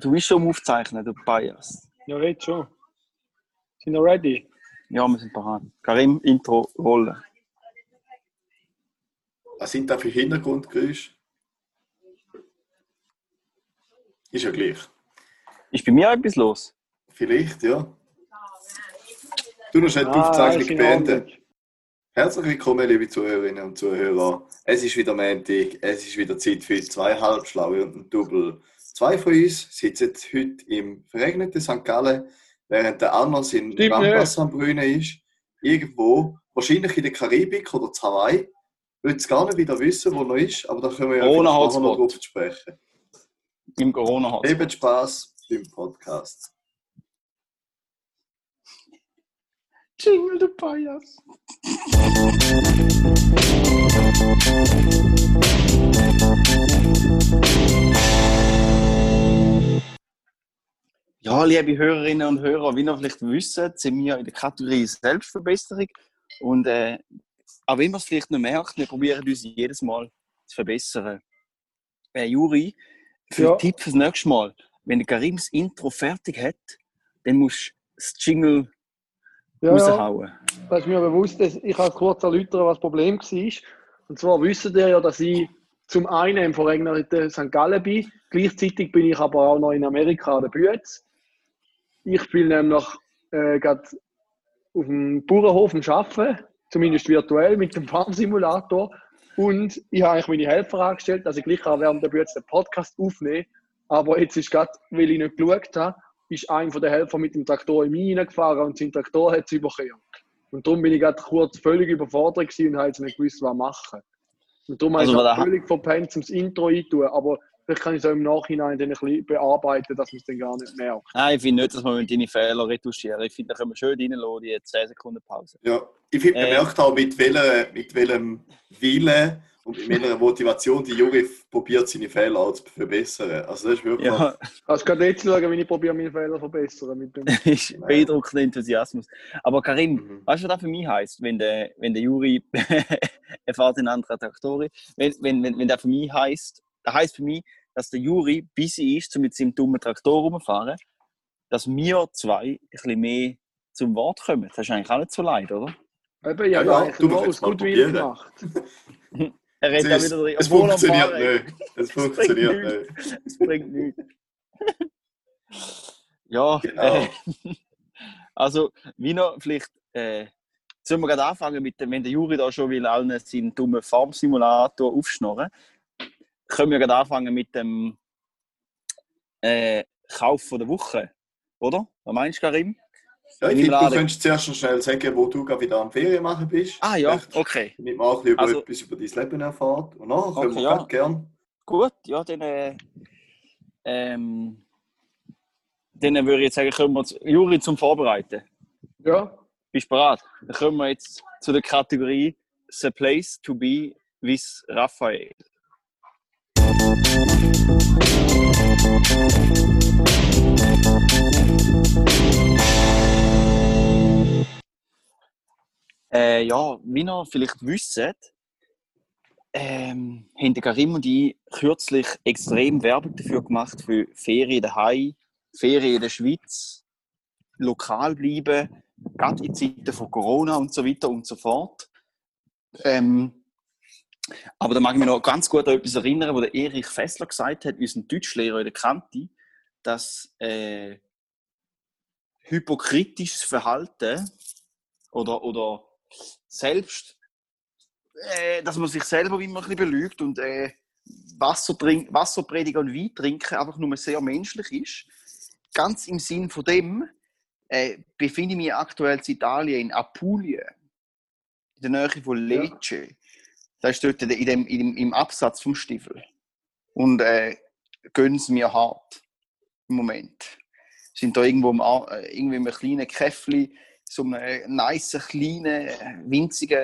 Du bist schon am Aufzeichnen, du Bias. Ja, jetzt schon. Sind wir ready? Ja, wir sind bereit. Karim, Intro, rollen. Was sind da für Hintergrundgeräusche? Ist ja gleich. Ist bei mir etwas los? Vielleicht, ja. Du noch schnell die Ah, Aufzeichnung. Ordnung. Herzlich willkommen, liebe Zuhörerinnen und Zuhörer. Es ist wieder Montag, es ist wieder Zeit für zwei Halbschlaue und ein Double. Zwei von uns sitzen heute im verregneten St. Gallen, während der andere in am Brünen ist. Irgendwo, wahrscheinlich in der Karibik oder zu Hawaii. Ich will es gar nicht wieder wissen, wo er ist, aber da können wir ja nachher noch drauf sprechen. Im corona -Hotspot. Eben Spaß beim Podcast. Jingle, du Bias. Ja, liebe Hörerinnen und Hörer, wie ihr vielleicht wissen, sind wir in der Kategorie Selbstverbesserung. Und äh, auch wenn man es vielleicht nicht merkt, wir probieren uns jedes Mal zu verbessern. Äh, Juri, für Ja. den Tipp fürs nächste Mal, wenn Karim das Intro fertig hat, dann musst du das Jingle Ja, ja, raushauen. das ist mir bewusst. Ich kann kurz erläutern, was das Problem war. Und zwar wisst ihr ja, dass ich zum einen im verregneten St. Gallen bin. Gleichzeitig bin ich aber auch noch in Amerika an der Bütz. Ich bin nämlich äh, gerade auf dem Bauernhof am Arbeiten, zumindest virtuell mit dem Farmsimulator. Und ich habe eigentlich meine Helfer angestellt, dass ich gleich auch während der Bütz den Podcast aufnehme. Aber jetzt ist gerade, weil ich nicht geschaut habe, ist einer von den Helfer mit dem Traktor in mich reingefahren und sein Traktor hat es überkehrt. Und darum bin ich gerade kurz völlig überfordert gewesen und habe jetzt nicht gewusst, was machen. Und darum Also, habe ich völlig verpennt, um das Intro einzutun. Aber vielleicht kann ich es auch im Nachhinein dann ein bisschen bearbeiten, dass man es dann gar nicht merkt. Nein, ich finde nicht, dass wir deine Fehler retuschieren. Ich finde, da können wir schön reinlassen, die 10 Sekunden Pause. Ja, ich finde, man Äh. merkt auch, mit, welcher, mit welchem Willen und mit welcher Motivation die Juri probiert, seine Fehler auch zu verbessern. Also das ist wirklich... Ja, Also gerade jetzt schauen, wie ich probiere, meine Fehler zu verbessern. Mit dem ist beeindruckender Enthusiasmus. Aber Karim, Mhm. weißt du, was das für mich heisst, wenn der, wenn der Juri er fährt in andere Traktoren? Wenn, wenn, wenn, wenn der für mich heisst, das heisst für mich, dass der Juri busy ist, um mit seinem dummen Traktor rumzufahren, dass wir zwei ein bisschen mehr zum Wort kommen. Das ist eigentlich auch nicht so leid, oder? Eben, Ja, ja, eigentlich du jetzt mal Gutwillen probieren. gemacht. Er redet ja Es, wieder drin, es er funktioniert Fahren nicht. Es Es bringt funktioniert nichts. nicht. Es bringt nichts. ja, Genau. äh, also, wie noch vielleicht, äh, sollen wir gerade anfangen mit dem, wenn der Juri da schon will, allen seinen dummen Farmsimulator aufschnorren, können wir gerade anfangen mit dem äh, Kauf von der Woche, oder? Was meinst du, Karim? Ja, ich finde, du könntest zuerst noch schnell sagen, wo du gerade wieder am Ferien machen bist. Ah ja, Vielleicht, okay. Damit man auch ein bisschen über Also- etwas über dein Leben erfährt. Und nachher können Okay, wir ja. ja. gern. Gut, ja, dann, äh, ähm, dann würde ich jetzt sagen, können wir zu- Juri zum Vorbereiten. Ja, Bist du bereit? Dann kommen wir jetzt zu der Kategorie The Place to Be with Raphael. Äh, ja, wie ihr vielleicht wisst, ähm, haben Karim und ich kürzlich extrem Werbung dafür gemacht für Ferien daheim, Ferien in der Schweiz, lokal bleiben, gerade in Zeiten von Corona und so weiter und so fort. Ähm, aber da mag ich mich noch ganz gut an etwas erinnern, wo der Erich Fessler gesagt hat, unser Deutschlehrer in der Kante, dass äh, hypokritisches Verhalten oder, oder selbst, äh, dass man sich selber immer ein bisschen belügt und äh, Wasser, trink, Wasser predigen und Wein trinken einfach nur sehr menschlich ist. Ganz im Sinn von dem äh, befinde ich mich aktuell in Italien, in Apulien, in der Nähe von Lecce. Das ist dort in dem, in dem, im Absatz vom Stiefel. Und äh, gönnen es mir hart im Moment. Sind da irgendwo im, äh, irgendwie in einem kleinen Käffli, so einem nice, kleinen, äh, winzigen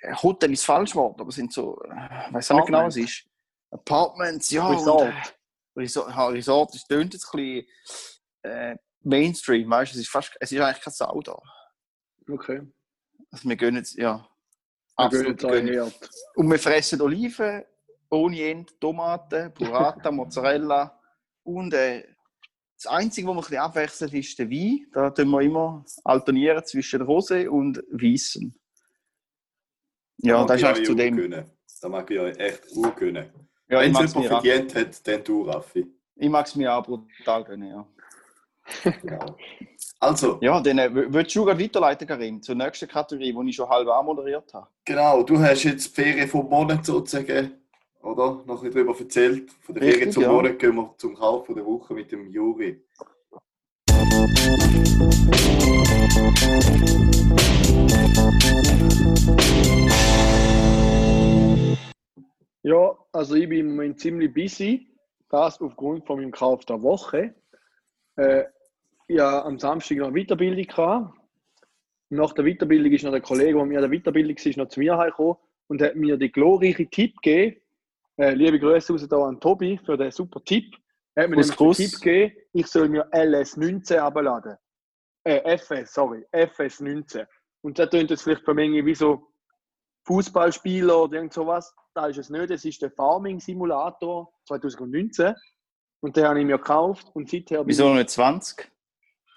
äh, Hotel ist falsch Wort, aber sind so, ich weiß auch nicht genau, was es ist. Apartments, ja. Resort. Und, äh, Resort, ja, Resort, das tönt jetzt ein bisschen äh, Mainstream, weißt du, es ist fast, es ist eigentlich kein Sau da. okay. Also wir gönnen es, ja. Absolut. Und wir fressen Oliven, ohne Ende, Tomaten, Burrata, Mozzarella, Und äh, das Einzige, was wir ein bisschen abwechseln, ist der Wein. Da tun wir immer alternieren zwischen Rosé und Weissen. Ja, Da das ist mag eigentlich ich zu dem. gönnen. Da mag ich euch echt urgönnen. Ja, Wenn mag es es jemand verdient hat, dann du, Raffi. ich mag's mir auch brutal gönnen, ja. Genau. Also, Ja, dann äh, w- willst du gerade weiterleiten, Karim, zur nächsten Kategorie, die ich schon halb anmoderiert habe. genau, du hast jetzt die Ferien vom Monat sozusagen, oder? Noch ein bisschen darüber erzählt. Von der Richtig, Ferien zum ja. Monat gehen wir zum Kauf der Woche mit dem Juri. Ja, also ich bin im Moment ziemlich busy. Das aufgrund von meinem Kauf der Woche. Äh, hatte am Samstag noch eine Weiterbildung. Gehabt. Nach der Weiterbildung ist noch der Kollege, der mir der Weiterbildung war, noch zu mir gekommen und hat mir den glorreichen Tipp gegeben. Äh, liebe Grüße raus da an Tobi für den super Tipp. Er hat mir Gruß, nämlich den. Tipp gegeben, ich soll mir LS19 abladen. Äh, FS, sorry, FS19. Und das tönt jetzt vielleicht für mich wie so Fußballspieler oder irgend sowas. Da ist es nicht. Es ist der Farming Simulator 2019. Und den habe ich mir gekauft. Und seither Wieso noch nicht 20?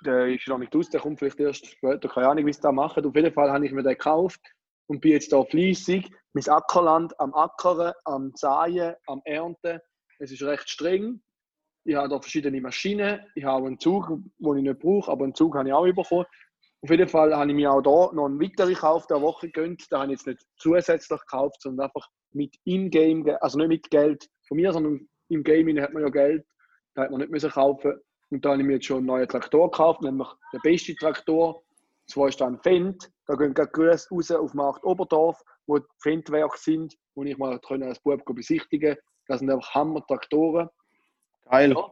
Der ist noch nicht aus, der kommt vielleicht erst später, keine Ahnung, wie sie das machen. Auf jeden Fall habe ich mir den gekauft und bin jetzt da fleissig, mein Ackerland am Ackern, am Säen, am Ernten. Es ist recht streng. Ich habe da verschiedene Maschinen. Ich habe einen Zug, den ich nicht brauche, aber einen Zug habe ich auch bekommen. Auf jeden Fall habe ich mir auch da noch einen weiteren Kauf der Woche gegönnt. Da habe ich jetzt nicht zusätzlich gekauft, sondern einfach mit In-Game, also nicht mit Geld von mir, sondern im Gaming hat man ja Geld. Da hat man nicht müssen kaufen. Und da habe ich mir jetzt schon einen neuen Traktor gekauft, nämlich den besten Traktor. Zwar ist da ein Fendt, da gehen gerade Grüße raus auf Markt Oberdorf, wo die Fendt-Werke sind, wo ich mal können als Bub besichtigen Das sind einfach Hammer-Traktoren. Geil. Ja.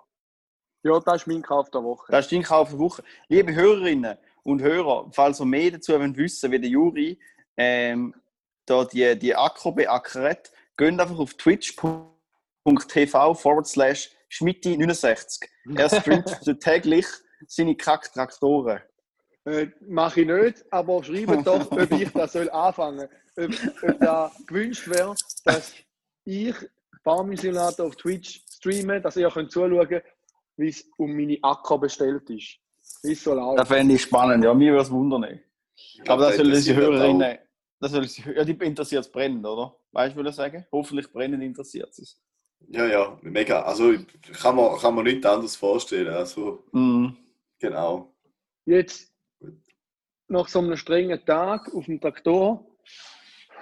Ja, das ist mein Kauf der Woche. Das ist dein Kauf der Woche. Liebe Hörerinnen und Hörer, falls ihr mehr dazu wollt wissen wie der Juri ähm, da die, die Acker beackert, geht einfach auf twitch.tv forward slash schmitti69. Er streamt täglich seine Kack-Traktoren. Äh, Mache ich nicht, aber schreibt doch, ob ich das soll anfangen soll. Ob, ob da gewünscht wäre, dass ich Farming Simulator auf Twitch streame, dass ihr könnt zuschauen könnt, wie es um meine Acker bestellt ist. Wie so läuft. Das fände ich spannend, ja, mir würde es wundern. Aber das sollen auch. Hörerinnen, das sollen sie, ja, die interessiert es brennend, oder? Weißt du, was ich sagen? Hoffentlich brennend interessiert es. Ja, ja, mega. Also kann man, kann man nichts anderes vorstellen. Also, Mm. genau. Jetzt, nach so einem strengen Tag auf dem Traktor,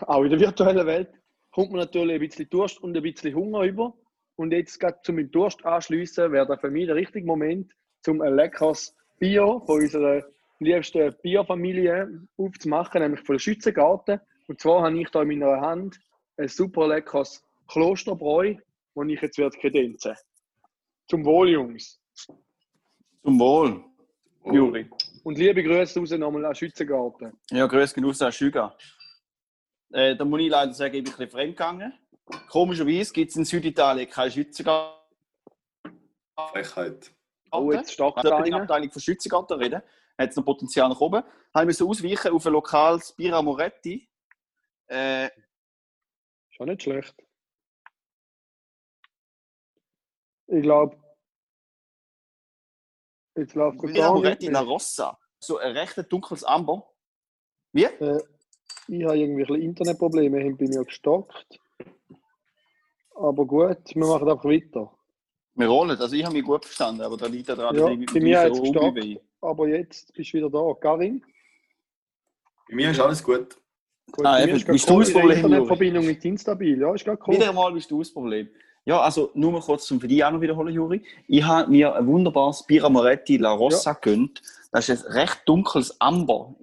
auch in der virtuellen Welt, kommt man natürlich ein bisschen Durst und ein bisschen Hunger über. Und jetzt gerade zum Durst anschliessen, wäre da für mich der richtige Moment, um ein leckeres Bier von unserer liebsten Bierfamilie aufzumachen, nämlich von der Schützengarten. Und zwar habe ich da in meiner Hand ein super leckeres Klosterbräu, das ich jetzt werde kredenzen. Zum Wohl, Jungs. Zum Wohl, Juri. Und liebe Grüße raus nochmal an Schützengarten. Ja, grüß genug an Schüga. Äh, da muss ich leider sagen, ich bin ein bisschen fremdgegangen. Komischerweise gibt es in Süditalien keine Schützengarten. Frechheit. Oh, jetzt stark Also, die einer. Abteilung von Schützengarten reden. Hat es noch Potenzial nach oben. Haben wir ausweichen auf ein lokales Bira Moretti. Äh, Schon nicht schlecht. Ich glaube, jetzt läuft gerade Bira gar Moretti nicht La. Rossa. So ein recht dunkles Amber. Wie? Äh, ich habe irgendwie ein Internetprobleme, haben bei mir gestockt. Aber gut, wir machen einfach weiter. Wir rollen. Also ich habe mich gut verstanden, aber da liegt ja dran, Ja, dass ich bei mir so hat's gestockt. Aber jetzt bist du wieder da. Karin? Bei mir ist alles gut. Gut, Ah, eben, ist bist du das die Problem, Internetverbindung nicht instabil. Ja, ist gerade cool. Wieder einmal bist du das Problem. Ja, also nur mal kurz zum für dich auch noch wiederholen, Juri. Ich habe mir ein wunderbares Bira Moretti La Rossa gegönnt. Das ist ein recht dunkles Amber.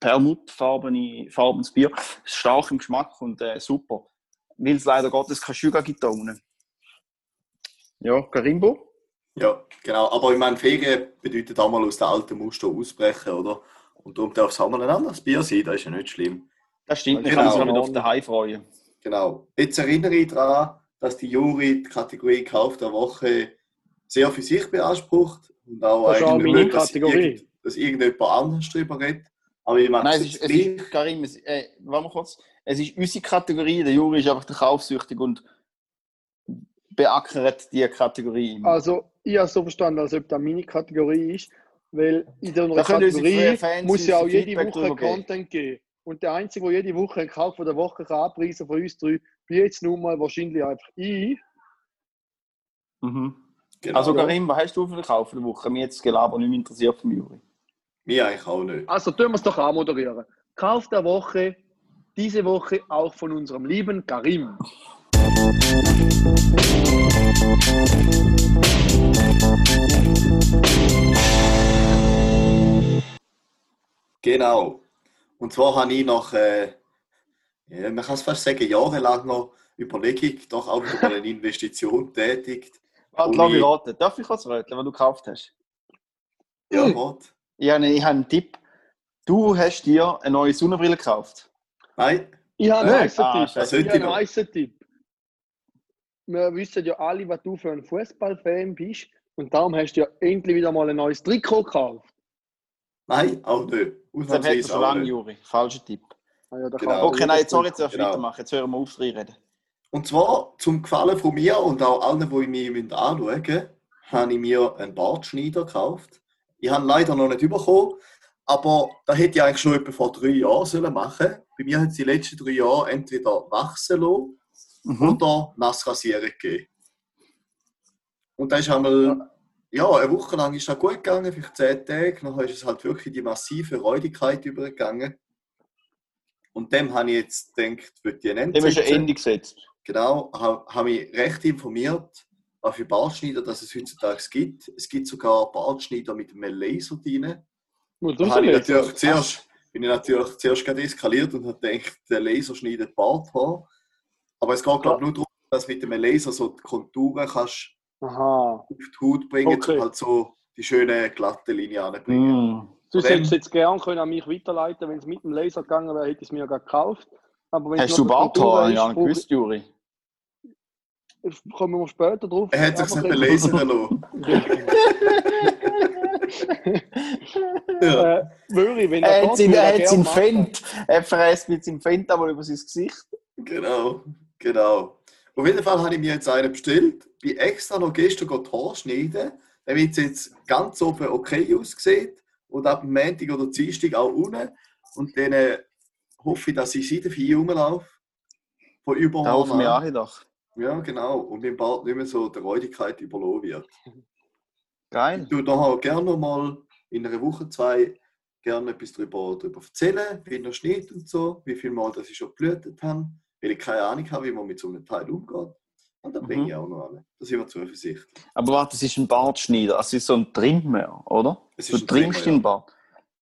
Perlmuttfarbenes farbenes Bier. Stark im Geschmack und äh, super. Weil es leider Gottes kein Sugar gibt da unten. Ja, Karimbo? Ja, genau. Aber ich meine, Ferien bedeutet auch mal aus den alten Muster ausbrechen, oder? Und darum darf es auch mal ein anderes Bier sein, das ist ja nicht schlimm. Das stimmt, wir Genau. können uns auch wieder auf den Hai freuen. Genau. Jetzt erinnere ich daran, dass die Jury die Kategorie Kauf der Woche sehr für sich beansprucht und auch Das ist auch eigentlich meine will, dass, irgend, dass irgendjemand anderes drüber redet. Aber ich mache Nein, es ist, es ist Karim, es, äh, warte mal kurz. Es ist unsere Kategorie, der Juri ist einfach der kaufsüchtig und beackert die Kategorie immer. Also, ich habe es so verstanden, als ob das meine Kategorie ist, weil in der Kategorie muss ja auch jede Feedback Woche drüber geben. Content geben. Und der Einzige, der jede Woche einen Kauf von der Woche kann abpreisen von uns drei, bin jetzt nun mal wahrscheinlich einfach ich. Mhm. Genau. Also Karim, was hast du für den Kauf der Woche? Mir jetzt das Gelaber nicht mehr interessiert vom Juri. Mir eigentlich auch nicht. Also tun wir es doch anmoderieren. Kauf der Woche, diese Woche auch von unserem lieben Karim. Genau. Und zwar habe ich nach, äh, ja, man kann es fast sagen, jahrelanger Überlegung doch auch mal eine Investition tätigt. Warte, lass mich raten. Darf ich kurz raten, was du gekauft hast? Ja, warte. Ich habe, ich habe einen Tipp. Du hast dir eine neue Sonnenbrille gekauft. Nein, Ich habe einen Hey. heißen Ah, Tipp. Was Ich habe einen noch? heißen Tipp. Wir wissen ja alle, was du für ein Fußballfan bist. Und darum hast du ja endlich wieder mal ein neues Trikot gekauft. Nein, auch nicht. Er Ausnahmsweise schon lange. Juri. Falscher Tipp. Ah ja, da Genau. Okay, nein, jetzt, sorry, jetzt Trikot. darf ich Genau. weitermachen. Jetzt hören wir auf, reden. Und zwar zum Gefallen von mir und auch allen, die mich anschauen müssen, habe ich mir einen Bartschneider gekauft. Ich habe ihn leider noch nicht bekommen, aber da hätte ich eigentlich schon etwa vor drei Jahren sollen machen Bei mir hat es die letzten drei Jahre entweder wachsen lassen Mhm. oder nass rasieren gegeben. Und dann ist einmal, ja, eine Woche lang ist das gut gegangen, vielleicht zehn Tage. Nachher ist es halt wirklich die massive Räudigkeit übergegangen. Und dem habe ich jetzt gedacht, würde ich ein Ende Dem ist ein. Ende gesetzt. Genau, habe hab mich recht informiert, was für Bartschneider dass es heutzutage gibt. Es gibt sogar Bartschneider mit einem Laser drin. Muss Da habe ich natürlich zuerst, bin ich natürlich zuerst gerade eskaliert und habe gedacht, der Laser schneidet Barthaar. Aber es geht, glaube ich, nur darum, dass du mit dem Laser so die Konturen kannst Aha. auf die Haut bringen Okay. und halt so die schöne glatte Linie anbringen. Mhm. Du hättest jetzt gern können an mich weiterleiten wenn es mit dem Laser gegangen wäre, hätte ich es mir ja gerade gekauft. Aber wenn es Hast du Barthaar? Ja, gewusst, Juri. ich- Kommen wir später drauf. Er hat sich nicht belasern lassen. Ja. Äh, Möri, wenn Er hat er hat gern sein machen. Fendt. Er verreist mit seinem Fendt aber über sein Gesicht. Genau, genau. Auf jeden Fall habe ich mir jetzt einen bestellt. Bin extra noch gestern die Haare schneiden, damit es jetzt ganz oben okay aussieht. Und ab dem Montag oder Dienstag auch unten. Und dann äh, hoffe ich, dass ich seit vier rumlaufe. Von Da überall. hoffen wir an. auch doch. Ja, genau. Und mein Bart nicht mehr so der Räudigkeit überlassen wird. Geil. Ich tue nachher gerne noch mal in einer Woche, zwei gerne etwas darüber, darüber erzählen, wie der Schnitt und so, wie viel Mal dass ich schon geblutet habe, weil ich keine Ahnung habe, wie man mit so einem Teil umgeht. Und dann bringe Mhm. ich auch noch an. Da sind wir zuversichtlich. Aber warte, das ist ein Bartschneider. Das ist so ein Trimmer, oder? Es Du ist ein trimmst Trimmer, den Bart.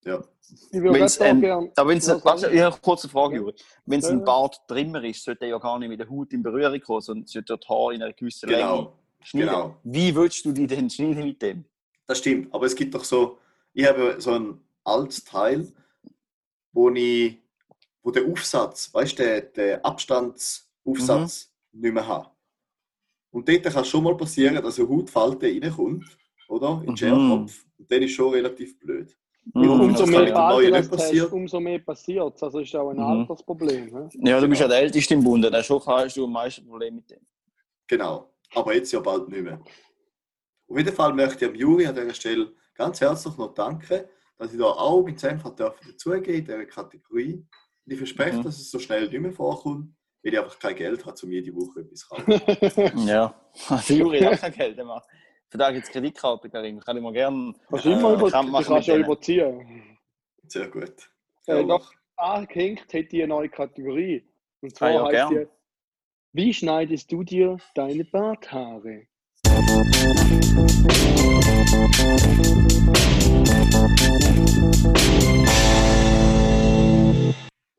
Ja. Ich würde Wenn's, ähm, gern. Aber wenn es Ja, warte, ich habe eine kurze Frage, Ja. Juri. Wenn es Ja, ein ja. Barttrimmer ist, sollte er ja gar nicht mit der Haut in Berührung kommen, sondern sollte das Haar in einer gewissen Länge Genau, schneiden. genau. Wie willst du die denn schneiden mit dem? Das stimmt. Aber es gibt doch so, ich habe so ein altes Teil, wo ich, wo der Aufsatz, weißt du, der, der Abstandsaufsatz Mhm. nicht mehr habe. Und dort kann es schon mal passieren, dass eine Hautfalte reinkommt, oder? In den Mhm. Scherkopf. Und dann ist schon relativ blöd. Mhm. Umso mehr Alter nicht das hast, umso mehr passiert Also ist auch ein Mhm. Altersproblem. hä? Ja, du bist ja der Älteste im Bund, dann schon hast du am meisten Probleme mit dem. Genau. Aber jetzt ja bald nicht mehr. Auf jeden Fall möchte ich am Juri an dieser Stelle ganz herzlich noch danken, dass ich da auch mit Senf dürfen dazugehen in dieser Kategorie. Und ich verspreche, Mhm. dass es so schnell nicht mehr vorkommt, weil ich einfach kein Geld habe, um jede Woche etwas zu kaufen. Ja, der Juri hat auch kein Geld. Der macht für da gibt es Kreditkarte, Karim. Kann ich mir gerne Kannst du immer äh, über, kannst ja überziehen. Sehr gut. Äh, doch, angehängt hätte ich eine neue Kategorie. Und zwar Ah ja, heißt gern. die, wie schneidest du dir deine Barthaare?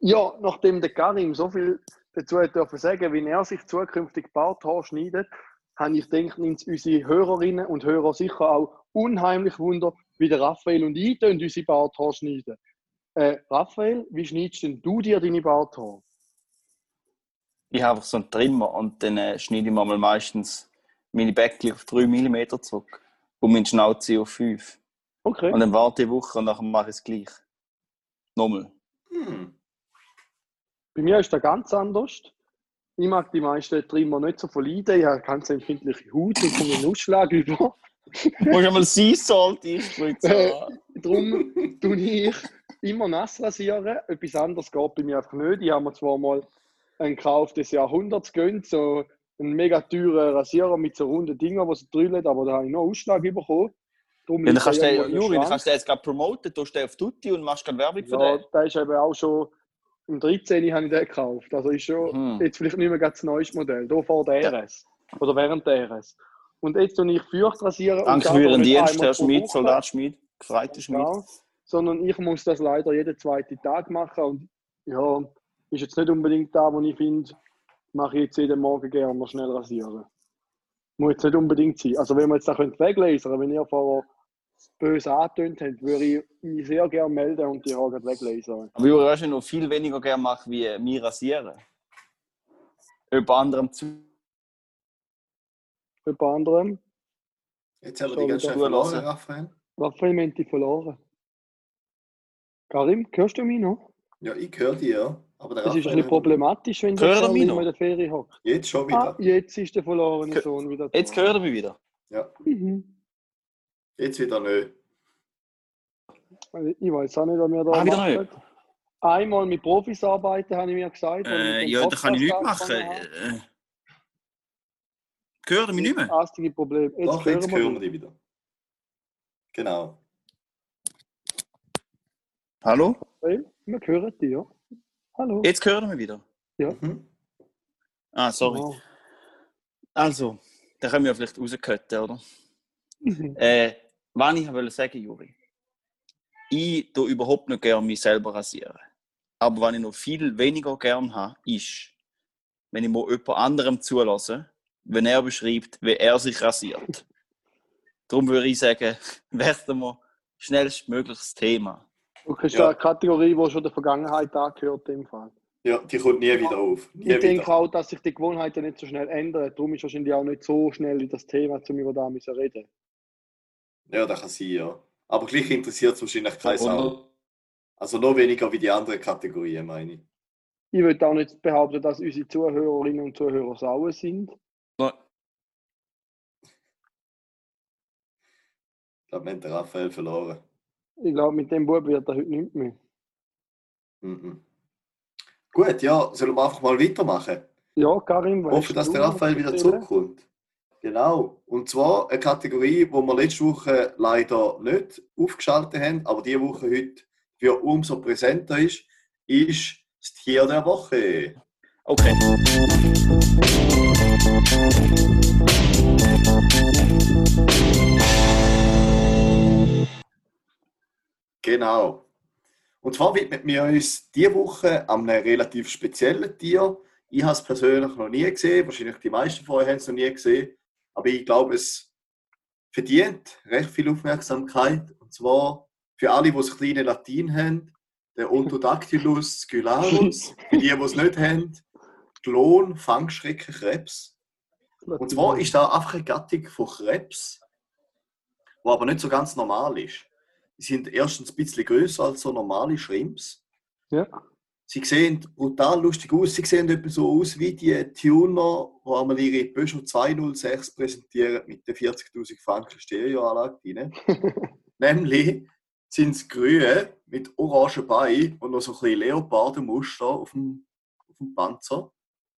Ja, nachdem der Karim so viel dazu hat dürfen sagen, wie er sich zukünftig Barthaar schneidet, habe ich gedacht, nimmt unsere Hörerinnen und Hörer sicher auch unheimlich Wunder, wie der Raphael und ich tun unsere Barthaar schneiden. Äh, Raphael, wie schneidest denn du dir deine Barthaar? Ich habe einfach so einen Trimmer und dann äh, schneide ich mir mal meistens meine Bäckchen auf 3 mm zurück und meine Schnauze auf 5. Okay. Und dann warte ich eine Woche und dann mache ich es gleich. Nochmal. Hm. Bei mir ist das ganz anders. ich mag die meisten Trimmer nicht so verleiden. Ich habe ganz empfindliche Haut und komme einen Ausschlag über. Du musst einmal Sea Salt einspritzen. Äh, Darum tue ich immer nass rasieren. Etwas anderes geht bei mir einfach nicht. Ich habe mir zwar mal einen Kauf des Jahrhunderts gönnt, so einen mega teuren Rasierer mit so runden Dingen, die so drüllen, aber da habe ich noch Ausschlag bekommen. Darum Ja, dann kannst du Juri, dann kannst du den jetzt gerade promoten, du stehst auf Tutti und machst gerade Werbung für Ja, den. der ist eben auch schon im 13. habe ich den gekauft. Also ist schon Mhm. jetzt vielleicht nicht mehr ganz das neueste Modell. Hier vor der RS. Oder während der RS. Und jetzt tue ich Feucht rasieren. das für Ihren Dienst, Herr pro Schmidt, Woche. Soldat Schmidt, gefreiter Schmidt. Ja, sondern ich muss das leider jeden zweiten Tag machen. Und ja, ist jetzt nicht unbedingt da, wo ich finde, mache ich jetzt jeden Morgen gerne noch schnell rasieren. Muss jetzt nicht unbedingt sein. Also wenn wir jetzt da weglasern, wenn ihr vorher böse angetönt habt, würde ich mich sehr gerne melden und die Haare weglasern. Aber Juri, weißt du, noch viel weniger gerne mache, wie mir rasieren. Jemand anderem zu. Jemand anderem, Jetzt haben wir die ganz ich schnell das verloren? Raphael. Raphael Menti verloren. Karim, hörst du mich noch? Ja, ich höre dich, ja. Aber der Das ist ein bisschen problematisch, wenn der Kerl mich noch? in der Ferie hockt. Jetzt schon Ah, wieder. jetzt ist der verlorene Sohn wieder da. Jetzt hört er mich wieder. Ja, Mhm. Jetzt wieder nicht. Ich weiß auch nicht, was wir da Ah, wieder nicht. Einmal mit Profis arbeiten, habe ich mir gesagt. Äh, ja, da kann ich nichts Podcast machen. Äh, Hört er mich nicht mehr? Das einzige Problem. Jetzt Doch, hören jetzt wir hören wir dich. wieder. Genau. Hallo? Hey, Wir hören dich, ja. Hallo. Jetzt hört er mich wieder. Mhm. Ah, sorry. Wow. Also, da können wir vielleicht rauscutten, oder? Mhm. Äh, was ich wollte sagen, Juri. Ich tue überhaupt nicht gerne mich selber rasieren. Aber was ich noch viel weniger gern habe, ist, wenn ich mal jemand anderem zulasse, wenn er beschreibt, wie er sich rasiert. Darum würde ich sagen, werden wir schnellstmöglich das Thema. Okay, ist Ja. eine Kategorie, die schon der Vergangenheit angehört im Fall. Ja, die kommt nie wieder auf. Nie Ich denke auch, dass sich die Gewohnheiten nicht so schnell ändern. Darum ist wahrscheinlich auch nicht so schnell in das Thema, um über das zu reden. Ja, das kann sein, ja. Aber gleich interessiert es wahrscheinlich keine Sau. Also noch weniger wie die anderen Kategorien, meine ich. Ich würde auch nicht behaupten, dass unsere Zuhörerinnen und Zuhörer sauer sind. Ich glaube, wir haben den Raphael verloren. Ich glaube, mit dem Bub wird er heute nicht mehr. Mhm. Gut, ja, sollen wir einfach mal weitermachen? Ja, Karim, Ich weißt hoffe, dass der Raphael was wieder zurückkommt. Genau. Und zwar eine Kategorie, die wir letzte Woche leider nicht aufgeschaltet haben, aber diese Woche heute für umso präsenter ist, ist das Tier der Woche. okay. Genau. Und zwar widmen wir uns diese Woche an einem relativ speziellen Tier. Ich habe es persönlich noch nie gesehen, wahrscheinlich die meisten von euch haben es noch nie gesehen. Aber ich glaube, es verdient recht viel Aufmerksamkeit. Und zwar für alle, die das kleine Latin haben, der Ontodactylus scularus. Für die, die es nicht haben, Klon, Fangschrecken, Krebs. Und zwar ist da einfach eine Gattung von Krebs, die aber nicht so ganz normal ist. Die sind erstens ein bisschen größer als so normale Shrimps. Ja. Sie sehen brutal lustig aus. Sie sehen etwa so aus wie die Tuner, die einmal ihre Peugeot 206 präsentieren mit der 40.000 Franken Stereoanlage drin. Nämlich sind sie grün mit orangen Beinen und noch so ein bisschen Leopardenmuster auf dem, auf dem Panzer.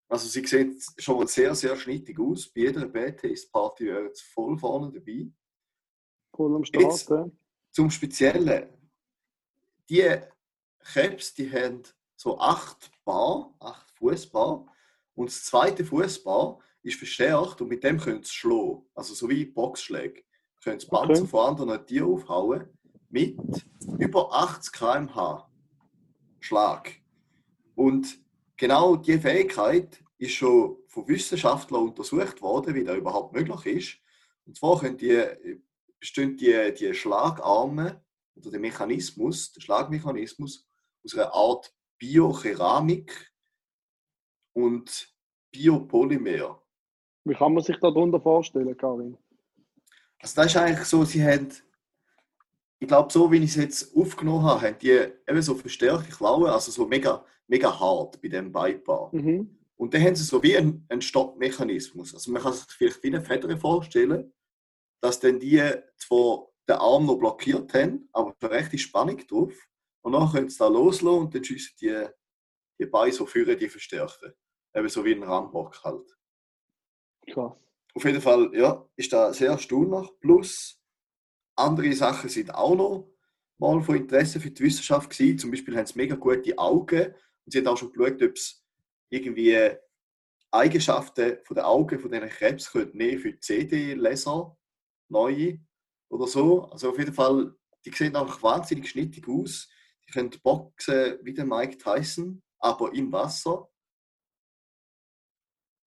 Also sie sehen schon mal sehr, sehr schnittig aus. Bei jeder B-Taste-Party wäre jetzt voll vorne dabei. Voll am Start, Jetzt-. Zum Speziellen. Die Krebs, die haben so acht Bar, acht Fußbar. Und das zweite Fußbar ist verstärkt und mit dem können sie schlagen. Also so wie Boxschläge. Können sie Panzer Okay. von anderen Tieren aufhauen. Mit über 80 km/h Schlag. Und genau diese Fähigkeit ist schon von Wissenschaftlern untersucht worden, wie das überhaupt möglich ist. Und zwar können die, bestehen die, die Schlagarme oder der Mechanismus, der Schlagmechanismus aus einer Art Biokeramik und Biopolymer. Wie kann man sich darunter vorstellen, Karin? Also das ist eigentlich so, sie haben, ich glaube, so wie ich es jetzt aufgenommen habe, haben die eben so verstärkte Klauen, also so mega, mega hart bei dem Beipaar. Mhm. Und dann haben sie so wie einen, einen Stoppmechanismus. Also man kann sich vielleicht wie eine Feder vorstellen, dass dann die zwar den Arm noch blockiert haben, aber eine rechte Spannung drauf. Und dann können sie da loslassen und dann schiessen die, die Beine so führen, die verstärkten. Eben so wie ein Rambock halt. Krass. Auf jeden Fall, ja, ist da sehr erstaunlich. Plus, andere Sachen sind auch noch mal von Interesse für die Wissenschaft gewesen. Zum Beispiel haben sie mega gute Augen und sie haben auch schon geschaut, ob es irgendwie Eigenschaften von den Augen von diesen Krebs könnte nehmen für CD-Leser, neue oder so. Also auf jeden Fall, die sehen einfach wahnsinnig schnittig aus. Die können boxen wie der Mike Tyson, aber im Wasser.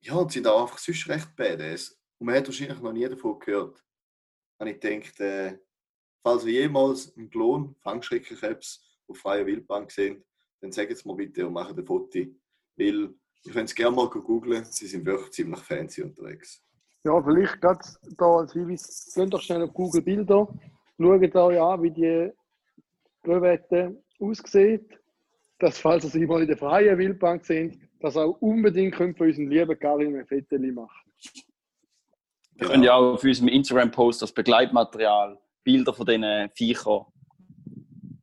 Ja, und sind auch einfach sonst recht badass. Und man hat wahrscheinlich noch nie davon gehört. Und ich denke, äh, falls ihr jemals einen Klon Fangschreckenkrebs auf freier Wildbahn gesehen, dann sagt es mir bitte und macht ein Foto. Weil ihr könnt es gerne mal googeln, sie sind wirklich ziemlich fancy unterwegs. Ja, vielleicht gerade da als Hinweis, geht doch schnell auf Google Bilder, schaut euch an, wie die Gröwette aussieht, dass, falls ihr sie mal in der freien Wildbahn seht, dass auch unbedingt könnt für unseren lieben Karin ein Foto machen Wir können ja auch auf unserem Instagram-Post das Begleitmaterial Bilder von diesen Viechern.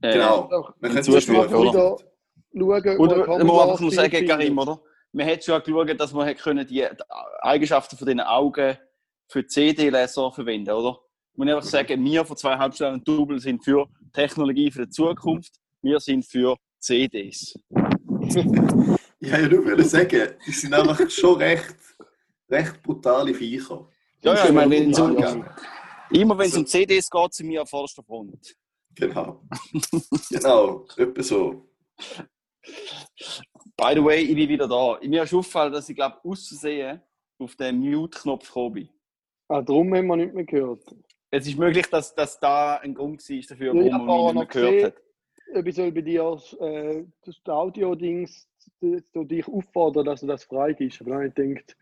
äh, Genau. Zum Beispiel wieder einfach- schauen, Oder man einfach nur sagen, Karim, oder? Man hat schon geschaut, dass man können die Eigenschaften von diesen Augen für CD-Leser verwenden oder? Ich muss einfach sagen, wir von zwei Halbsternen Double sind für Technologie für die Zukunft. Wir sind für CDs. Ja, ja, du würdest sagen, die sind einfach schon recht, recht brutale Viecher. Ja, ja, ich meine, wenn Ja, immer wenn es um CDs geht, sind wir an vorderster Front. Genau. genau, etwa so. By the way, ich bin wieder da. Mir ist aufgefallen, dass ich glaube, auszusehen auf den Mute-Knopf gekommen bin. Ah, darum haben wir nicht mehr gehört. Es ist möglich, dass, dass da ein Grund war dafür, Ja, ich warum auch man nicht mehr gehört hat. Ob ich soll bei dir äh, das Audio-Dings so dich auffordern, dass du das freigibst. Aber dann habe ich gedacht,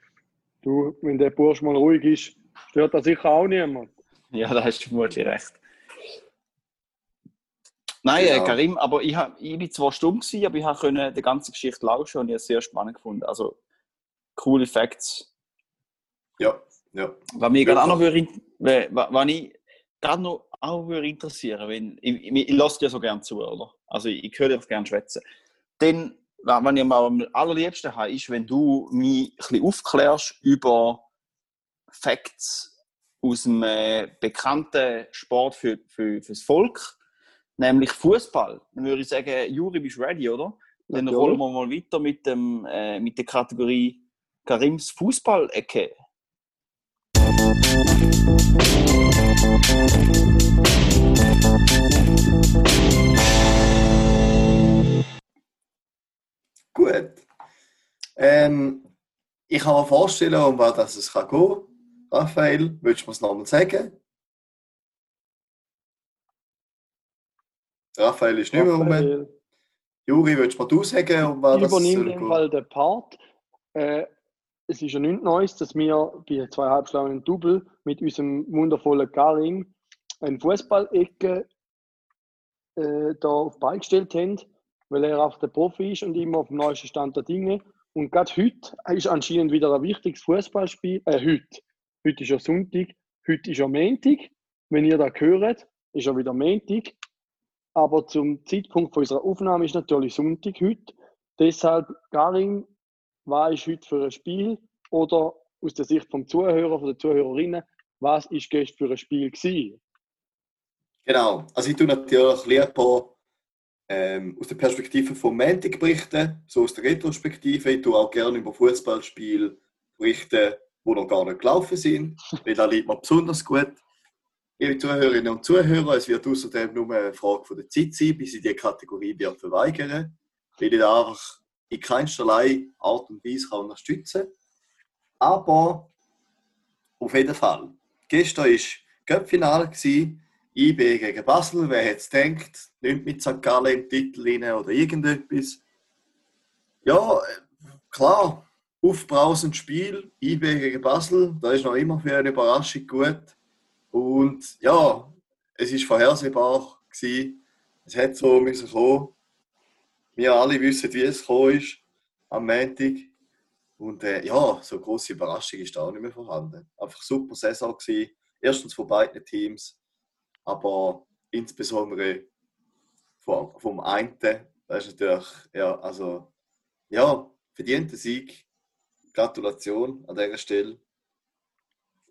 du, wenn der Bursch mal ruhig ist, stört das sicher auch niemand. Ja, da hast du vermutlich recht. Nein, Genau. äh, Karim, aber ich, hab, ich bin zwar stumm gewesen, aber ich habe können die ganze Geschichte lauschen und ich habe es sehr spannend gefunden. Also, coole Facts. Ja, ja. Was mich Ja, gerade auch noch was ich gerade noch auch würde interessieren, wenn ich, ich, ich lasse dir so gerne zu, oder? Also ich, ich höre dir gerne schwätzen. Dann, wa- was ich mir am allerliebsten habe, ist, wenn du mich ein bisschen aufklärst über Facts aus dem äh, bekannten Sport für, für, fürs Volk, nämlich Fußball. Dann würde ich sagen, Juri, bist du ready, oder? Dann Natürlich. rollen wir mal weiter mit, dem, äh, mit der Kategorie Karims Fußball-Ecke. Gut. Ähm, ich kann mir vorstellen, um was das es kann gehen Raphael, willst du mir es nochmal sagen? Raphael ist nicht mehr rum. Juri, willst du mir du sagen, um was Ich das übernehme soll in dem gehen? Fall den Part. Äh, es ist ja nichts Neues, dass wir bei zwei halbschlauen Double mit unserem wundervollen Karim eine Fußballecke äh, da auf Beine gestellt haben, weil er auch der Profi ist und immer auf dem neuesten Stand der Dinge. Und gerade heute ist anscheinend wieder ein wichtiges Fußballspiel. Äh, heute. Heute ist ja Sonntag, heute ist ja Montag. Wenn ihr da hört, ist ja wieder Montag. Aber zum Zeitpunkt unserer Aufnahme ist natürlich Sonntag heute. Deshalb, Karin, was ist heute für ein Spiel? Oder aus der Sicht vom Zuhörer, von der Zuhörerinnen, was ist gestern für ein Spiel gewesen? Genau. Also ich tue natürlich lieber ähm, aus der Perspektive vom Montag berichten, so aus der Retrospektive. Ich tue auch gerne über Fußballspiele berichten, die noch gar nicht gelaufen sind, weil da liegt mir besonders gut. Liebe Zuhörerinnen und Zuhörer, es wird außerdem nur eine Frage von der Zeit sein, bis ich diese Kategorie wird verweigern, weil ich da einfach in keinsterlei Art und Weise kann unterstützen Aber auf jeden Fall. Gestern war Göppfinale. IB gegen Basel. Wer hätte es gedacht? Nicht mit St. Gallen im Titel rein oder irgendetwas. Ja, klar. Aufbrausendes Spiel. IB gegen Basel. Da ist noch immer für eine Überraschung gut. Und ja, es ist vorhersehbar gewesen. Es hätte so müssen kommen. Wir alle wissen, wie es gekommen ist am Montag. Und äh, ja, so eine grosse Überraschung ist da auch nicht mehr vorhanden. Einfach super Saison gewesen. Erstens von beiden Teams, aber insbesondere vom, vom einen. Das ist natürlich, ja, also, ja, verdienter Sieg. Gratulation an dieser Stelle.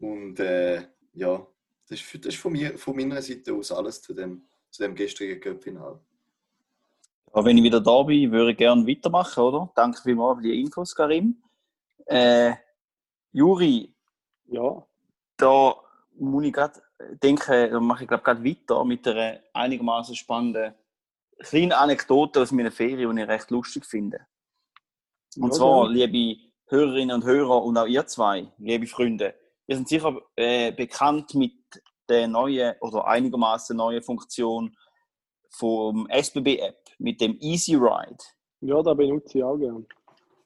Und äh, ja, das ist, das ist von, mir, von meiner Seite aus alles zu dem, zu dem gestrigen Cup-Final. Ja, wenn ich wieder da bin, würde ich gerne weitermachen, oder? Danke vielmals für die Infos, Karim. Äh, Juri, Ja. da muss ich gerade denken, da mache ich glaube gerade weiter mit einer einigermaßen spannenden kleinen Anekdote aus meiner Ferien, die ich recht lustig finde. Und Ja, zwar, gerne. liebe Hörerinnen und Hörer und auch ihr zwei, liebe Freunde, ihr seid sicher äh, bekannt mit der neuen oder einigermaßen neuen Funktion vom SBB-App, mit dem Easy Ride. Ja, da benutze ich auch gerne.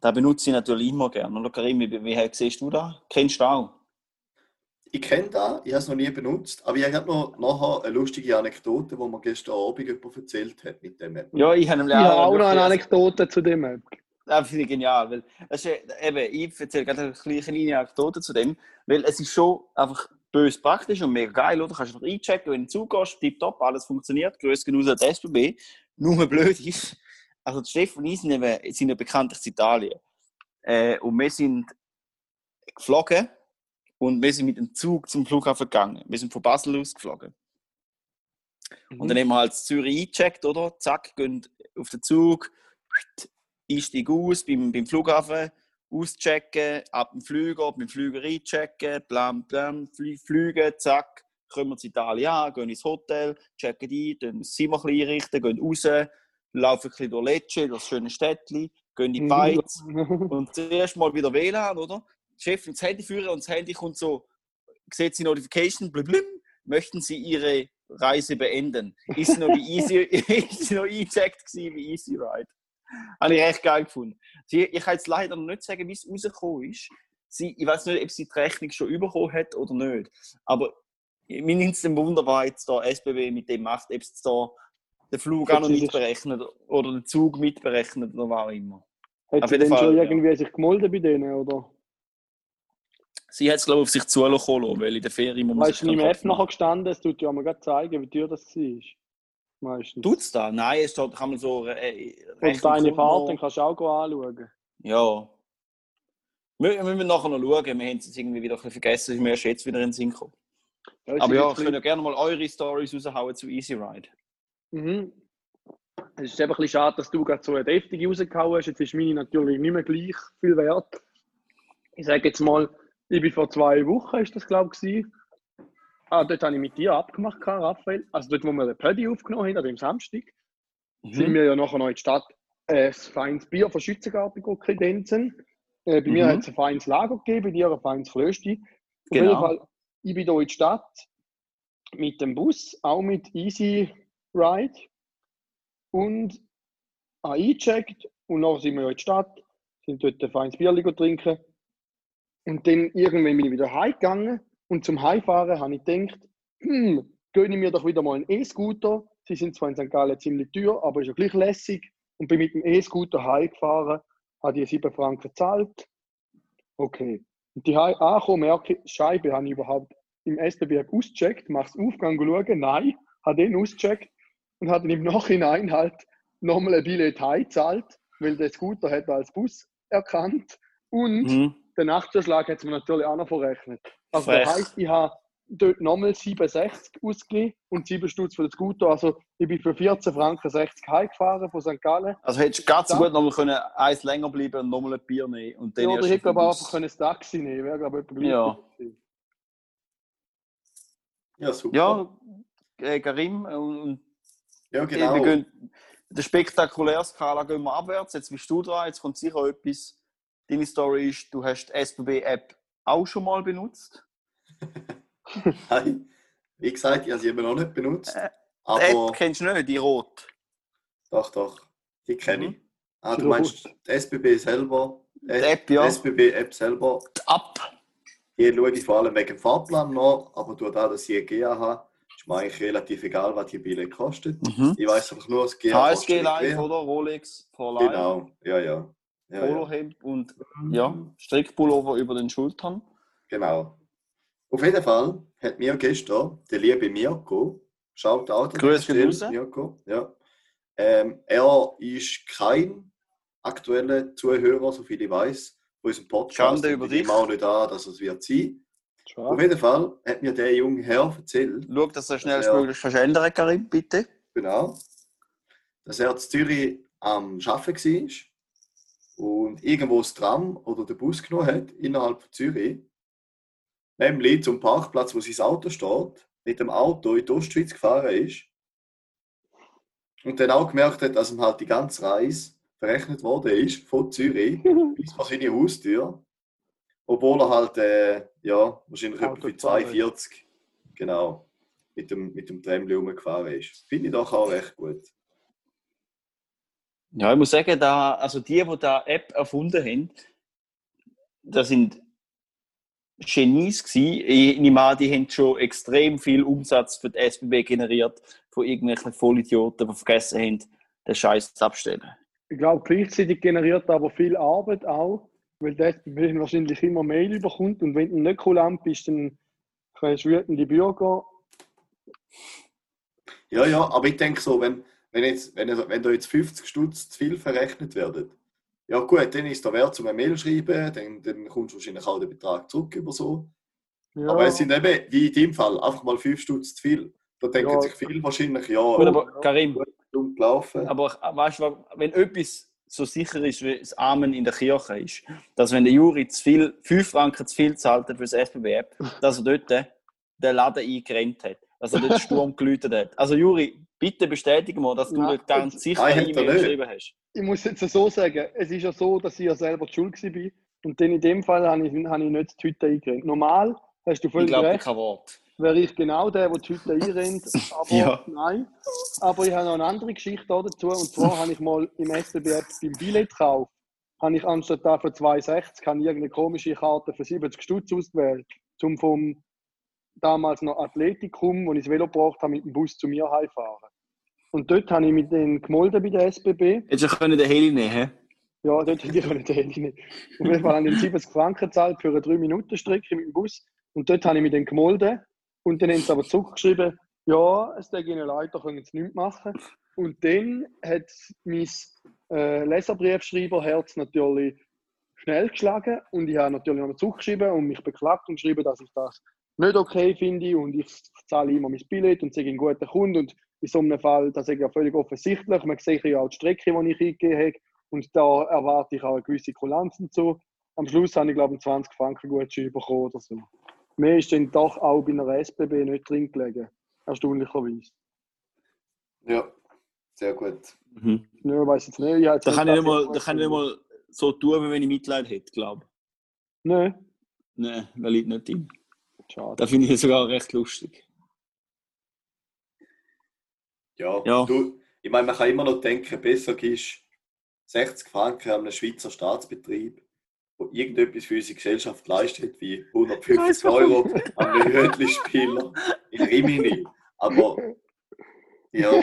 Da benutze ich natürlich immer gerne. Oder Karim, wie, wie siehst du das? Kennst du auch? Ich kenne das, ich habe es noch nie benutzt, aber ich habe noch nachher eine lustige Anekdote, die mir gestern Abend jemand erzählt hat mit dem App. Ja, ich habe Ich habe auch noch eine Anekdote zu dem App. Das finde ich genial, weil das ist, eben, ich erzähle gerade eine kleine kleine Anekdote zu dem, weil es ist schon einfach bös praktisch und mega geil, oder? Du kannst einfach einchecken, wenn du zugehst, tipptopp, alles funktioniert, grüß genug die SBB. Nur blöd ist, also die Stefan und ich sind, eben, sind ja bekanntlich in Italien. Äh, und wir sind geflogen und wir sind mit dem Zug zum Flughafen gegangen. Wir sind von Basel aus geflogen. Und dann haben wir halt Zürich eingecheckt, oder? Zack, gehen auf den Zug, einstieg aus beim, beim Flughafen, auschecken, ab dem Flüger, beim Flüger einchecken, blam, blam, flie- fliegen, zack, kommen wir zu Italien an, gehen ins Hotel, checken ein, dann das Zimmer ein einrichten, gehen raus, laufen ein bisschen durch Lecce, durch das schöne Städtchen, gehen in die Beiz, und zuerst mal wieder WLAN, oder? Die Chefin das Handy führen und das Handy kommt so, sieht sie Notification, blum, möchten Sie Ihre Reise beenden? Ist noch, wie easy, ist noch eingecheckt gewesen wie Easy Ride? Habe ich echt geil gefunden. Sie, ich kann jetzt leider noch nicht sagen, wie es rausgekommen ist. Sie, ich weiß nicht, ob sie die Rechnung schon bekommen hat oder nicht. Aber mir nimmt es wunderbar jetzt da SBB mit dem macht, ob es da den Flug auch noch mitberechnet oder den Zug mitberechnet oder was auch immer. Hat Auf sie denn Fall, schon ja. irgendwie sich gemolden bei denen, oder? Sie hat es, glaube ich, auf sich zulassen lassen, weil in der Ferien muss man Weißt du, in meinem App nachher gestanden, es tut ja mal zeigen, wie teuer das war. Meistens. Tut's da? Nein, es steht, kann man so äh, Und deine kommt Fahrt, noch- dann kannst du auch anschauen. Ja. Wir, wir müssen nachher noch schauen. Wir haben es jetzt irgendwie wieder ein bisschen vergessen. Ich mir erst jetzt wieder in den Sinn gekommen. Ja, Aber ja, könnt ja gerne mal eure Stories raushauen zu Easy Ride. Mhm. Es ist eben ein bisschen schade, dass du gerade so eine deftige rausgehauen hast. Jetzt ist meine natürlich nicht mehr gleich viel wert. Ich sage jetzt mal, ich bin vor zwei Wochen, ist das glaube ich. Ah, dort habe ich mit dir abgemacht, Raphael. Also dort, wo wir den Paddy aufgenommen haben, an dem Samstag, sind Mhm. wir ja nachher noch in die Stadt äh, ein feines Bier von Schützengarten kredenzen. Äh, bei mir Mhm. hat es ein feines Lager gegeben, bei dir ein feines Klösti. Auf Genau. jeden Fall, ich bin hier in die Stadt mit dem Bus, auch mit Easy Ride und habe eingecheckt und dann sind wir in die Stadt, sind dort ein feines Bier trinken und dann irgendwann bin ich wieder heimgegangen und zum Heimfahren habe ich gedacht, hm, gönne ich mir doch wieder mal einen E-Scooter. Sie sind zwar in St. Gallen ziemlich teuer, aber ist ja gleich lässig und bin mit dem E-Scooter heimgefahren, habe die 7 Franken gezahlt. Okay. Und die heim angekommen, merke ich, Scheibe habe ich überhaupt im SBB ausgecheckt, mache es Aufgang schauen, nein, habe den ausgecheckt und habe dann im Nachhinein halt nochmal ein Billett heimgezahlt, weil der Scooter hat als Bus erkannt und Mhm. Den Nachzuschlag hat es mir natürlich auch noch verrechnet. Also das Frech. heisst, ich habe dort nochmal 67 ausgegeben und 7 Stutz für den Scooter. Also ich bin für 14 Franken 60 heimgefahren von St. Gallen. Also hättest du ganz gut noch mal können, eins länger bleiben und nochmal ein Bier nehmen. Und dann Ja, oder ich hätte aber einfach können das Taxi nehmen Wäre, glaube ich, Ja. Ja, super. Ja, äh, Karim, und, und Ja, wir genau. gehen, der spektakuläre Skala gehen wir abwärts. Jetzt bist du dran, jetzt kommt sicher etwas. Deine Story ist, du hast die SBB-App auch schon mal benutzt. Nein. Wie gesagt, ich habe sie eben noch nicht benutzt. Äh, Die Aber App kennst du nicht, die rot. doch, doch, die kenne ich. Mhm. Ah, du Die meinst die SBB selber? Die App, ja. Die SBB-App selber. Die App. Hier schaue ich vor allem wegen dem Fahrplan nach, aber durch das, dass ich eine GA habe, ist mir eigentlich relativ egal, was die Biele kostet. Mhm. Ich weiß einfach nur, das GA HSG Live, oder? Rolex for Life. Genau, ja, ja. Ja, ja. Polohemd und ja, Strickpullover über den Schultern. Genau. Auf jeden Fall hat mir gestern der liebe Mirko, schaut auch Grüß. Mirko, ja. Ähm, er ist kein aktueller Zuhörer, soviel ich weiß, von unserem Podcast. Schande über Und ich nehme dich. auch nicht an, dass es wird sein. Auf Schade. jeden Fall hat mir der junge Herr erzählt, Schau, dass du schnellstmöglich ändern, Karim, bitte. genau, dass er in Zürich am Arbeiten war und irgendwo das Tram oder den Bus genommen hat innerhalb von Zürich, nämlich zum Parkplatz, wo sein Auto steht, mit dem Auto in die Ostschweiz gefahren ist und dann auch gemerkt hat, dass ihm halt die ganze Reise verrechnet worden ist, von Zürich bis vor seine Haustür, obwohl er halt, äh, ja, wahrscheinlich etwa für ist. 42, genau, mit dem, mit dem Tramli rumgefahren ist. Finde ich doch auch recht gut. Ja, ich muss sagen, da, also die, die da App erfunden haben, das sind Genies gewesen. Ich nehme an, die haben schon extrem viel Umsatz für die SBB generiert von irgendwelchen Vollidioten, die vergessen haben, den Scheiß zu abstellen. Ich glaube, gleichzeitig generiert er aber viel Arbeit auch, weil der SBB wahrscheinlich immer Mail überkommt und wenn du nicht kulant bist, dann kannst du wütende Bürger. Ja, ja, aber ich denke so, wenn, wenn, jetzt, wenn, wenn da jetzt 50 Stutz zu viel verrechnet werden, ja gut, dann ist der Wert zum eine Mail schreiben, dann, dann kommst du wahrscheinlich auch den Betrag zurück über so. Ja, Aber es sind eben, wie in deinem Fall, einfach mal 5 Stutz zu viel. Da denken Ja. sich viele wahrscheinlich, ja, Gut, aber Karim, dumm gelaufen. aber weißt du, wenn etwas so sicher ist, wie das Amen in der Kirche ist, dass wenn der Juri zu viel, 5 Franken zu viel zahlt für das SBB-App, dass er dort den Laden eingerennt hat, dass er dort Sturm geläutet hat. Also Juri, bitte bestätige mir, dass du Nein, dort ganz das- sicher eine E-Mail geschrieben hast. ich muss jetzt so sagen, es ist ja so, dass ich ja selber die Schuld war. Und dann in dem Fall habe ich, habe ich nicht die Hütte eingerennt. Normal, hast du Ich völlig glaube recht, kein Wort. wäre ich genau der, der die Hütte einrennt. Aber Ja. nein. Aber ich habe noch eine andere Geschichte dazu. Und zwar habe ich mal im SBB beim Billetkauf, habe ich anstatt da für 2,60 habe ich irgendeine komische Karte für 70 Stutz ausgewählt. Zum vom damals noch Athletikum, wo ich das Velo gebraucht habe, mit dem Bus zu mir heimfahren. Und dort habe ich mit den gemolden bei der SBB. Hättest du können den Heli nehmen? Ja, dort hätte ich auch nicht hin. Auf jeden Fall habe ich 70 Franken gezahlt für eine 3-Minuten-Strecke mit dem Bus. Und dort habe ich mit den gemolden. Und dann haben sie aber zurückgeschrieben, ja, es tut ihnen leid, da können sie nichts machen. Und dann hat mein äh, Leserbriefschreiberherz natürlich schnell geschlagen. Und ich habe natürlich nochmal zurückgeschrieben und mich beklagt und geschrieben, dass ich das nicht okay finde und ich zahle immer mein Billett und sage ein guter Kunde. Und in so einem Fall, das ist ja völlig offensichtlich. Man sieht ja auch die Strecke, die ich eingegeben habe. Und da erwarte ich auch eine gewisse Kulanz dazu. Am Schluss habe ich, glaube ich, 20 Franken Gutschein bekommen oder so. Mehr ist dann doch auch bei einer SBB nicht drin gelegen. Erstaunlicherweise. Ja, sehr gut. Mhm. Ja, ich weiß jetzt nicht. Ich habe jetzt Da kann ich nicht mal, da kann ich nicht mal so tun, wie wenn ich Mitleid hätte, glaube Nein, ich. Nein, da liegt nicht drin. schade. Da finde ich sogar recht lustig. Ja, Ja. Du, ich meine, man kann immer noch denken, besser gibst 60 Franken an einem Schweizer Staatsbetrieb, der irgendetwas für unsere Gesellschaft leistet, wie 150 Weiss Euro an einen Hütli-Spieler in Rimini. Aber ja,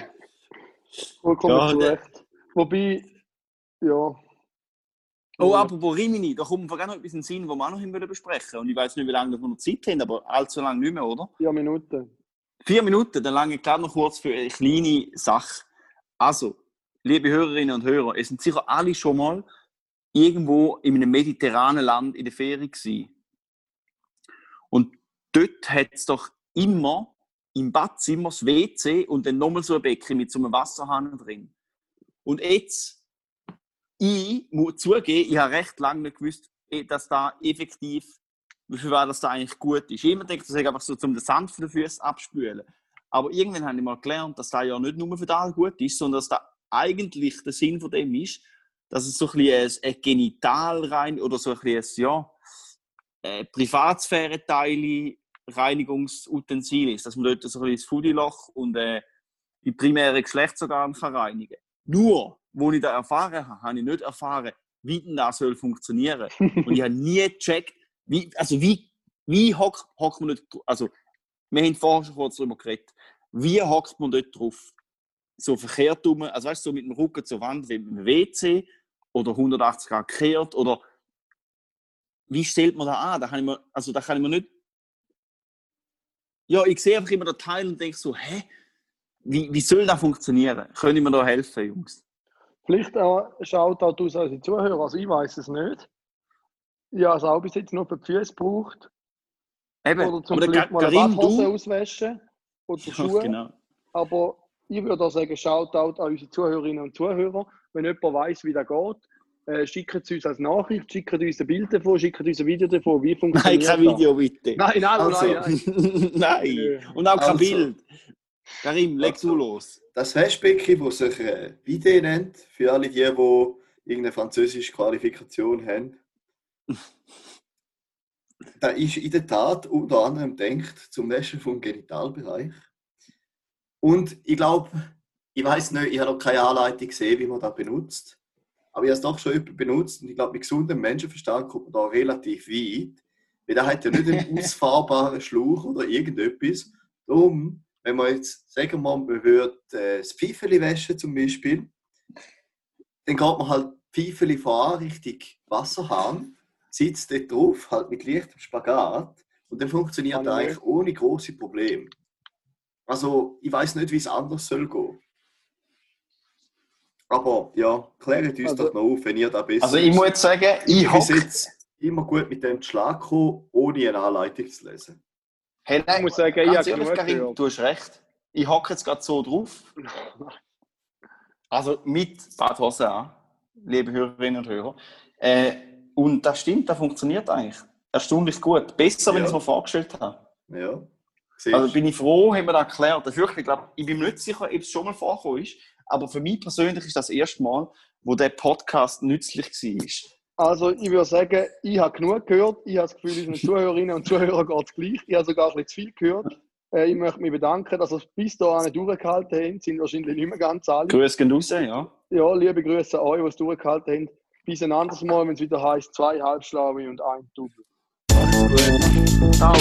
Vollkommen Ja, zu der- Recht. Wobei, ja. Oh, Ja. apropos Rimini, da kommt mir gerade noch etwas in den Sinn, wo wir auch noch besprechen. Und ich weiß nicht, wie lange wir noch Zeit haben, aber allzu lange nicht mehr, oder? Vier Minuten. Vier Minuten, dann lange gerade noch kurz für eine kleine Sache. Also, liebe Hörerinnen und Hörer, es sind sicher alle schon mal irgendwo in einem mediterranen Land in der Ferie gewesen. Und dort hat es doch immer im Badzimmer das WC und dann nochmal so ein Becken mit so einem Wasserhahn drin. Und jetzt, ich muss zugeben, ich habe recht lange nicht gewusst, eh, dass da effektiv, viel war das da eigentlich gut ist. Ich immer denke, das ist einfach so zum den Sand von den Füßen abspülen. Aber irgendwann habe ich mal gelernt, dass da ja nicht nur für das gut ist, sondern dass da eigentlich der Sinn von dem ist, dass es so ein bisschen ein, Genital rein oder so ein bisschen, ja, äh, Privatsphäre-Teile Reinigungsutensil ist, dass man dort so ein bisschen das Foodie-Loch und äh, die primäre Geschlechtsorgane kann reinigen Nur, wo ich da erfahren habe, habe ich nicht erfahren, wie denn das soll funktionieren. Und ich habe nie gecheckt, wie, also wie, wie hockt, hockt man dr- also wir haben vorher schon kurz darüber geredet, wie hockt man dort drauf? So verkehrt rum, also weißt du, so mit dem Rücken zur Wand wie mit dem WC oder 180 Grad kehrt oder wie stellt man da an? Da kann ich mir, also da kann ich mir nicht. Ja, ich sehe einfach immer den Teil und denke so, hä? Wie, wie soll das funktionieren? Können mir da helfen, Jungs? Vielleicht schaut auch aus unsere Zuhörer, also ich weiß es nicht. Ich habe es auch bis jetzt nur für die Füße gebraucht. Eben, Oder zum Beispiel mal eine Badhose du... auswaschen oder Ja, Schuhe. genau. Aber ich würde auch sagen, Shoutout an unsere Zuhörerinnen und Zuhörer. Wenn jemand weiß, wie das geht, äh, schickt es uns als Nachricht, schickt uns ein Bild davon, schickt uns ein Video davon, wie Nein, funktioniert kein das. Video, bitte. Nein, nein, Also. nein, nein. Nein. Und auch kein Also. Bild. Karim, leg Also. du los. Das Waschbecken, das sich äh, Vide nennt, für alle die, die irgendeine französische Qualifikation haben, da ist in der Tat unter anderem denkt zum Waschen vom Genitalbereich. Und ich glaube, ich weiß nicht, ich habe noch keine Anleitung gesehen, wie man das benutzt. Aber ich habe es doch schon jemand benutzt und ich glaube, mit gesundem Menschenverstand kommt man da relativ weit. Weil da hat ja nicht einen ausfahrbaren Schlauch oder irgendetwas. Darum, wenn man jetzt, sagen wir mal, man würde äh, das Pfeifeli waschen zum Beispiel, dann geht man halt Pfeifeli voran Richtung Wasserhahn, sitzt dort drauf, halt mit leichtem Spagat und dann funktioniert das ich eigentlich ohne große Probleme. Also, ich weiß nicht, wie es anders soll gehen. Aber ja, klärt uns Also- doch noch auf, wenn ihr da besser Also ich muss jetzt sagen, ich ich hocke... jetzt immer gut mit dem Schlag gekommen, ohne eine Anleitung zu lesen. Hey, Ich muss sagen, ich ganz habe ehrlich, Karim, gehört. du hast recht. Ich hocke jetzt gerade so drauf. Also mit Badhose an, liebe Hörerinnen und Hörer. Äh, und das stimmt, das funktioniert eigentlich erstaunlich gut. Besser, wenn Ja. ich es mir vorgestellt habe. Ja. Siehst Also bin ich froh, haben wir das erklärt. Das wirklich, ich, glaub, ich bin mir nicht sicher, ob es schon mal vorgekommen ist, aber für mich persönlich ist das erste Mal, wo der Podcast nützlich war. Also ich würde sagen, ich habe genug gehört. Ich habe das Gefühl, unseren Zuhörerinnen und Zuhörern geht es gleich. Ich habe sogar ein bisschen zu viel gehört. Äh, ich möchte mich bedanken, dass ihr es bis dahin durchgehalten habt. Sind wahrscheinlich nicht mehr ganz alle. Grüß gehen raus, ja. Ja, liebe Grüße an euch, die es durchgehalten haben. Bis ein anderes Mal, wenn es wieder heißt, zwei Halbschlaue und ein Double. Ciao.